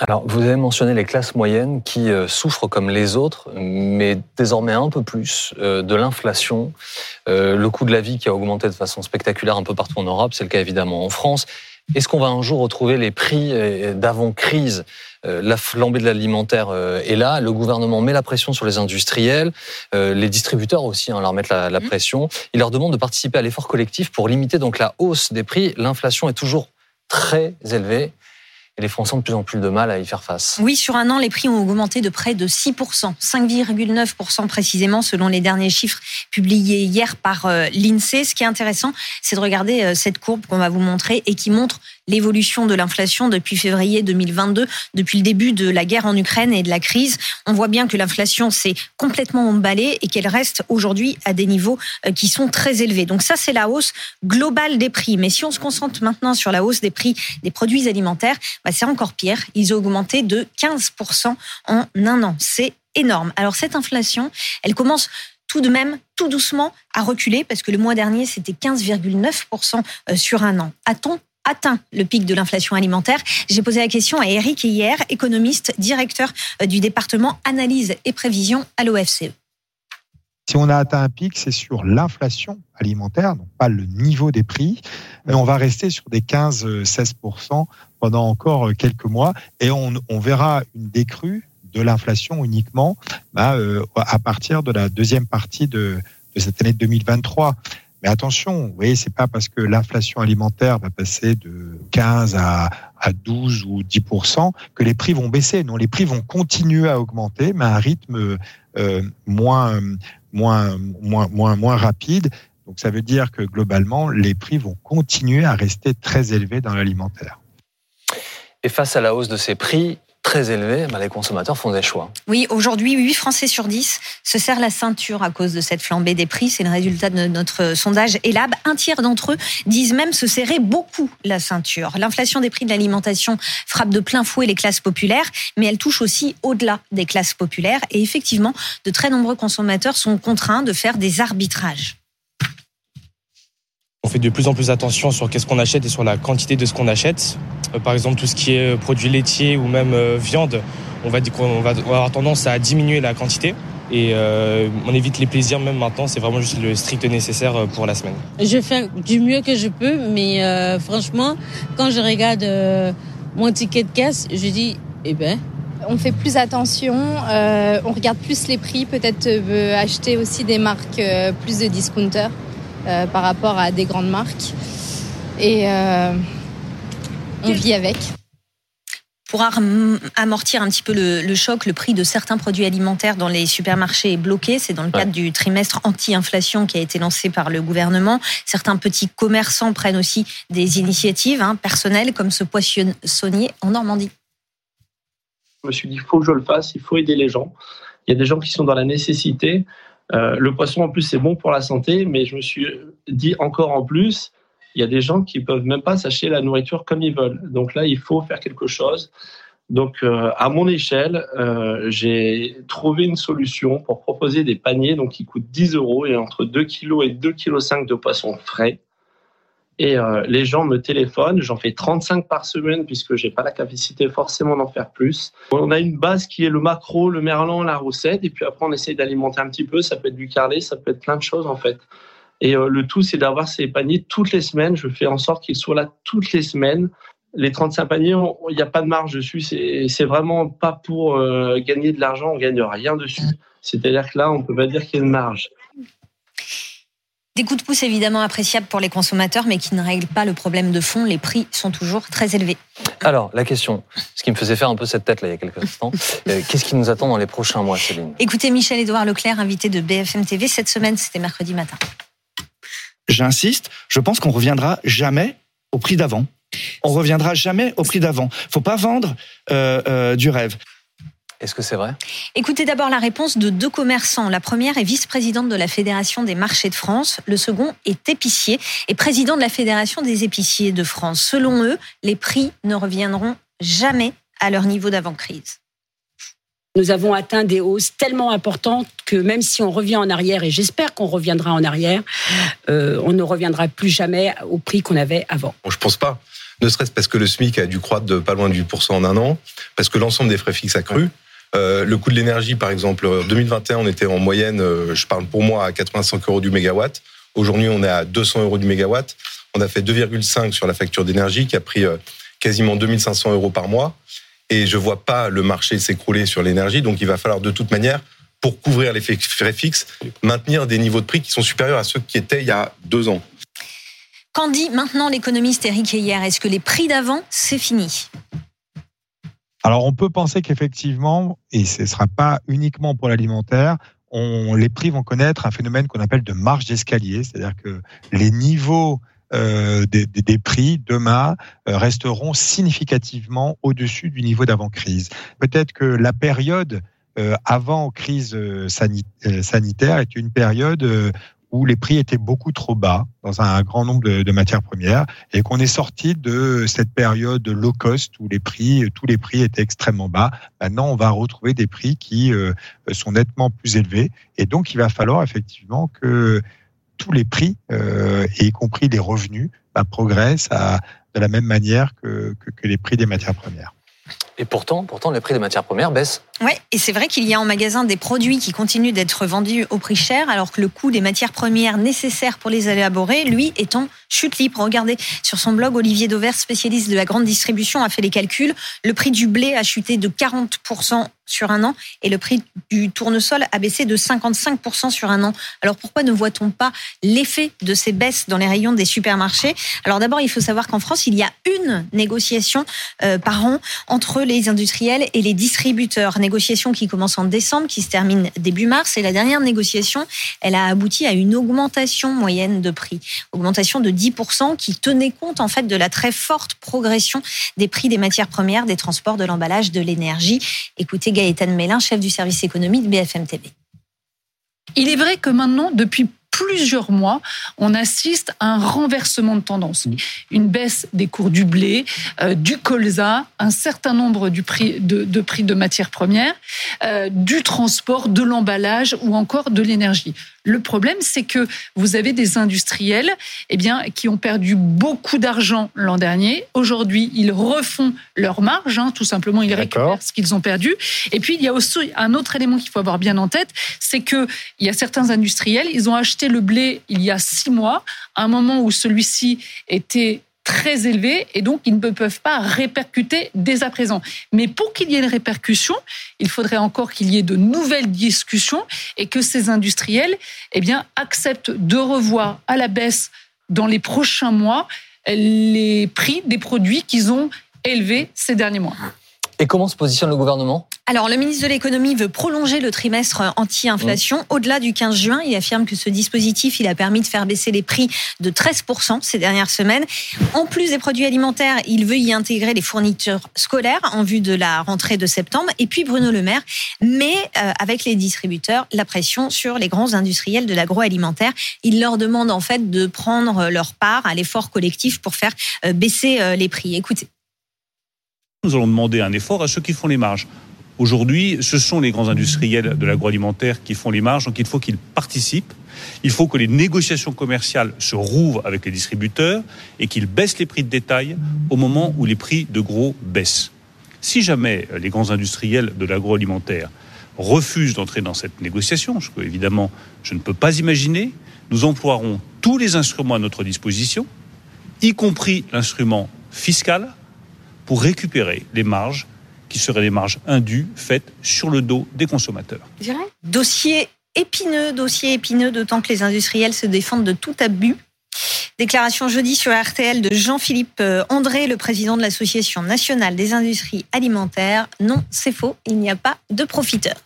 alors, vous avez mentionné les classes moyennes qui euh, souffrent comme les autres, mais désormais un peu plus euh, de l'inflation, euh, le coût de la vie qui a augmenté de façon spectaculaire un peu partout en Europe, c'est le cas évidemment en France. Est-ce qu'on va un jour retrouver les prix d'avant-crise? La flambée de l'alimentaire est là, le gouvernement met la pression sur les industriels, les distributeurs aussi hein, leur mettent la, la mmh. pression. Il leur demande de participer à l'effort collectif pour limiter donc la hausse des prix. L'inflation est toujours très élevée et les Français ont de plus en plus de mal à y faire face. Oui, sur un an, les prix ont augmenté de près de 6%, 5,9% précisément selon les derniers chiffres publiés hier par euh, l'INSEE. Ce qui est intéressant, c'est de regarder euh, cette courbe qu'on va vous montrer et qui montre l'évolution de l'inflation depuis février 2022, depuis le début de la guerre en Ukraine et de la crise. On voit bien que l'inflation s'est complètement emballée et qu'elle reste aujourd'hui à des niveaux euh, qui sont très élevés. Donc ça, c'est la hausse globale des prix. Mais si on se concentre maintenant sur la hausse des prix des produits alimentaires, bah c'est encore pire. Ils ont augmenté de 15% en un an. C'est énorme. Alors cette inflation, elle commence tout de même tout doucement à reculer parce que le mois dernier, c'était 15,9% euh, sur un an. A-t-on atteint le pic de l'inflation alimentaire J'ai posé la question à Eric hier, économiste, directeur euh, du département analyse et prévision à l'OFCE. Si on a atteint un pic, c'est sur l'inflation alimentaire, donc pas le niveau des prix. Mais on va rester sur des 15-16% pendant encore quelques mois et on, verra une décrue de l'inflation uniquement bah, euh, à partir de la deuxième partie de cette année 2023. Mais attention, vous voyez, c'est pas parce que l'inflation alimentaire va passer de 15 à, à 12 ou 10 que les prix vont baisser. Non, les prix vont continuer à augmenter, mais à un rythme euh, moins, moins, moins, moins, moins rapide. Donc ça veut dire que globalement, les prix vont continuer à rester très élevés dans l'alimentaire. Et face à la hausse de ces prix, très élevés, bah, les consommateurs font des choix. Oui, aujourd'hui, 8 Français sur 10 se serrent la ceinture à cause de cette flambée des prix. C'est le résultat de notre sondage Elab. Un tiers d'entre eux disent même se serrer beaucoup la ceinture. L'inflation des prix de l'alimentation frappe de plein fouet les classes populaires, mais elle touche aussi au-delà des classes populaires. Et effectivement, de très nombreux consommateurs sont contraints de faire des arbitrages. On fait de plus en plus attention sur qu'est-ce qu'on achète et sur la quantité de ce qu'on achète. Euh, par exemple, tout ce qui est euh, produits laitiers ou même euh, viande, on va, on va avoir tendance à diminuer la quantité. Et on évite les plaisirs même maintenant, c'est vraiment juste le strict nécessaire pour la semaine. Je fais du mieux que je peux, mais franchement, quand je regarde mon ticket de caisse, je dis, eh ben, on fait plus attention, on regarde plus les prix, peut-être acheter aussi des marques plus de discounters par rapport à des grandes marques. Et on vit avec. Pour amortir un petit peu le, choc, le prix de certains produits alimentaires dans les supermarchés est bloqué. C'est dans le cadre du trimestre anti-inflation qui a été lancé par le gouvernement. Certains petits commerçants prennent aussi des initiatives hein, personnelles, comme ce poissonnier en Normandie. Je me suis dit, il faut que je le fasse, il faut aider les gens. Il y a des gens qui sont dans la nécessité. Euh, le poisson, en plus, c'est bon pour la santé, mais je me suis dit encore en plus, il y a des gens qui peuvent même pas s'acheter la nourriture comme ils veulent. Donc là, il faut faire quelque chose. Donc, euh, à mon échelle, euh, j'ai trouvé une solution pour proposer des paniers donc qui coûtent 10 euros et entre 2 kg et 2 kg 5 de poisson frais. Et euh, les gens me téléphonent, j'en fais 35 par semaine puisque j'ai pas la capacité forcément d'en faire plus. On a une base qui est le macro, le merlan, la roussette, et puis après on essaye d'alimenter un petit peu. Ça peut être du carlet, ça peut être plein de choses en fait. Et euh, le tout, c'est d'avoir ces paniers toutes les semaines. Je fais en sorte qu'ils soient là toutes les semaines. Les 35 paniers, il n'y a pas de marge dessus. C'est vraiment pas pour euh, gagner de l'argent. On gagne rien dessus. C'est-à-dire que là, on peut pas dire qu'il y a une marge. Des coups de pouce évidemment appréciables pour les consommateurs, mais qui ne règlent pas le problème de fond. Les prix sont toujours très élevés. Alors, la question, ce qui me faisait faire un peu cette tête là il y a quelques instants, euh, qu'est-ce qui nous attend dans les prochains mois, Céline? Écoutez Michel-Édouard Leclerc, invité de BFM TV cette semaine, c'était mercredi matin j'insiste, je pense qu'on reviendra jamais au prix d'avant. On reviendra jamais au prix d'avant. Faut pas vendre euh, euh, du rêve. Est-ce que c'est vrai? Écoutez d'abord la réponse de deux commerçants. La première est vice-présidente de la Fédération des marchés de France. Le second est épicier et président de la Fédération des épiciers de France. Selon eux, les prix ne reviendront jamais à leur niveau d'avant-crise. Nous avons atteint des hausses tellement importantes que même si on revient en arrière, et j'espère qu'on reviendra en arrière, euh, on ne reviendra plus jamais au prix qu'on avait avant. Bon, je pense pas. ne serait-ce parce que le SMIC a dû croître de pas loin de 8% en un an, parce que l'ensemble des frais fixes a cru. Euh, le coût de l'énergie, par exemple, en 2021, on était en moyenne, euh, je parle pour moi, à 85 euros du mégawatt. Aujourd'hui, on est à 200 euros du mégawatt. On a fait 2,5 sur la facture d'énergie qui a pris euh, quasiment 2500 euros par mois. Et je vois pas le marché s'écrouler sur l'énergie. Donc, il va falloir de toute manière, pour couvrir les frais fixes, maintenir des niveaux de prix qui sont supérieurs à ceux qui étaient il y a deux ans. Qu'en dit maintenant l'économiste Eric Heyer Est-ce que les prix d'avant, c'est fini? Alors on peut penser qu'effectivement, et ce ne sera pas uniquement pour l'alimentaire, on, les prix vont connaître un phénomène qu'on appelle de marge d'escalier, c'est-à-dire que les niveaux euh, des, prix demain euh, resteront significativement au-dessus du niveau d'avant-crise. Peut-être que la période euh, avant crise sanitaire est une période où les prix étaient beaucoup trop bas dans un grand nombre de, matières premières et qu'on est sorti de cette période low cost où les prix, tous les prix étaient extrêmement bas. Maintenant, on va retrouver des prix qui euh, sont nettement plus élevés et donc il va falloir effectivement que tous les prix, euh, y compris les revenus, bah, progressent de la même manière que les prix des matières premières. Et pourtant, pourtant, les prix des matières premières baissent. Oui, et c'est vrai qu'il y a en magasin des produits qui continuent d'être vendus au prix cher, alors que le coût des matières premières nécessaires pour les élaborer, lui, est en chute libre. Regardez, sur son blog, Olivier Dauvert, spécialiste de la grande distribution, a fait les calculs. Le prix du blé a chuté de 40% sur un an et le prix du tournesol a baissé de 55% sur un an. Alors pourquoi ne voit-on pas l'effet de ces baisses dans les rayons des supermarchés? Alors d'abord, il faut savoir qu'en France, il y a une négociation euh, par an entre les industriels et les distributeurs. Négociation qui commence en décembre, qui se termine début mars. Et la dernière négociation, elle a abouti à une augmentation moyenne de prix. Augmentation de 10% qui tenait compte en fait de la très forte progression des prix des matières premières, des transports, de l'emballage, de l'énergie. Écoutez Gaëtan Mélin, chef du service économie de BFM TV. Il est vrai que maintenant, depuis plusieurs mois, on assiste à un renversement de tendance. Une baisse des cours du blé, euh, du colza, un certain nombre du prix de, prix de matières premières, euh, du transport, de l'emballage ou encore de l'énergie. Le problème, c'est que vous avez des industriels eh bien, qui ont perdu beaucoup d'argent l'an dernier. Aujourd'hui, ils refont leur marge, hein, tout simplement, ils récupèrent ce qu'ils ont perdu. Et puis, il y a aussi un autre élément qu'il faut avoir bien en tête, c'est qu'il y a certains industriels, ils ont acheté le blé il y a six mois, à un moment où celui-ci était très élevé et donc ils ne peuvent pas répercuter dès à présent. Mais pour qu'il y ait une répercussion, il faudrait encore qu'il y ait de nouvelles discussions et que ces industriels eh bien, acceptent de revoir à la baisse dans les prochains mois les prix des produits qu'ils ont élevés ces derniers mois. Et comment se positionne le gouvernement? Alors, le ministre de l'économie veut prolonger le trimestre anti-inflation mmh. au-delà du 15 juin. Il affirme que ce dispositif, il a permis de faire baisser les prix de 13% ces dernières semaines. En plus des produits alimentaires, il veut y intégrer les fournitures scolaires en vue de la rentrée de septembre. Et puis Bruno Le Maire met euh, avec les distributeurs la pression sur les grands industriels de l'agroalimentaire. Il leur demande en fait de prendre leur part à l'effort collectif pour faire euh, baisser euh, les prix. Écoutez. Nous allons demander un effort à ceux qui font les marges. Aujourd'hui, ce sont les grands industriels de l'agroalimentaire qui font les marges, donc il faut qu'ils participent. Il faut que les négociations commerciales se rouvrent avec les distributeurs et qu'ils baissent les prix de détail au moment où les prix de gros baissent. Si jamais les grands industriels de l'agroalimentaire refusent d'entrer dans cette négociation, ce que évidemment je ne peux pas imaginer, nous emploierons tous les instruments à notre disposition, y compris l'instrument fiscal, pour récupérer les marges qui seraient des marges indues faites sur le dos des consommateurs. Dossier épineux, dossier épineux, d'autant que les industriels se défendent de tout abus. Déclaration jeudi sur RTL de Jean-Philippe euh, André, le président de l'Association nationale des industries alimentaires. Non, c'est faux, il n'y a pas de profiteurs.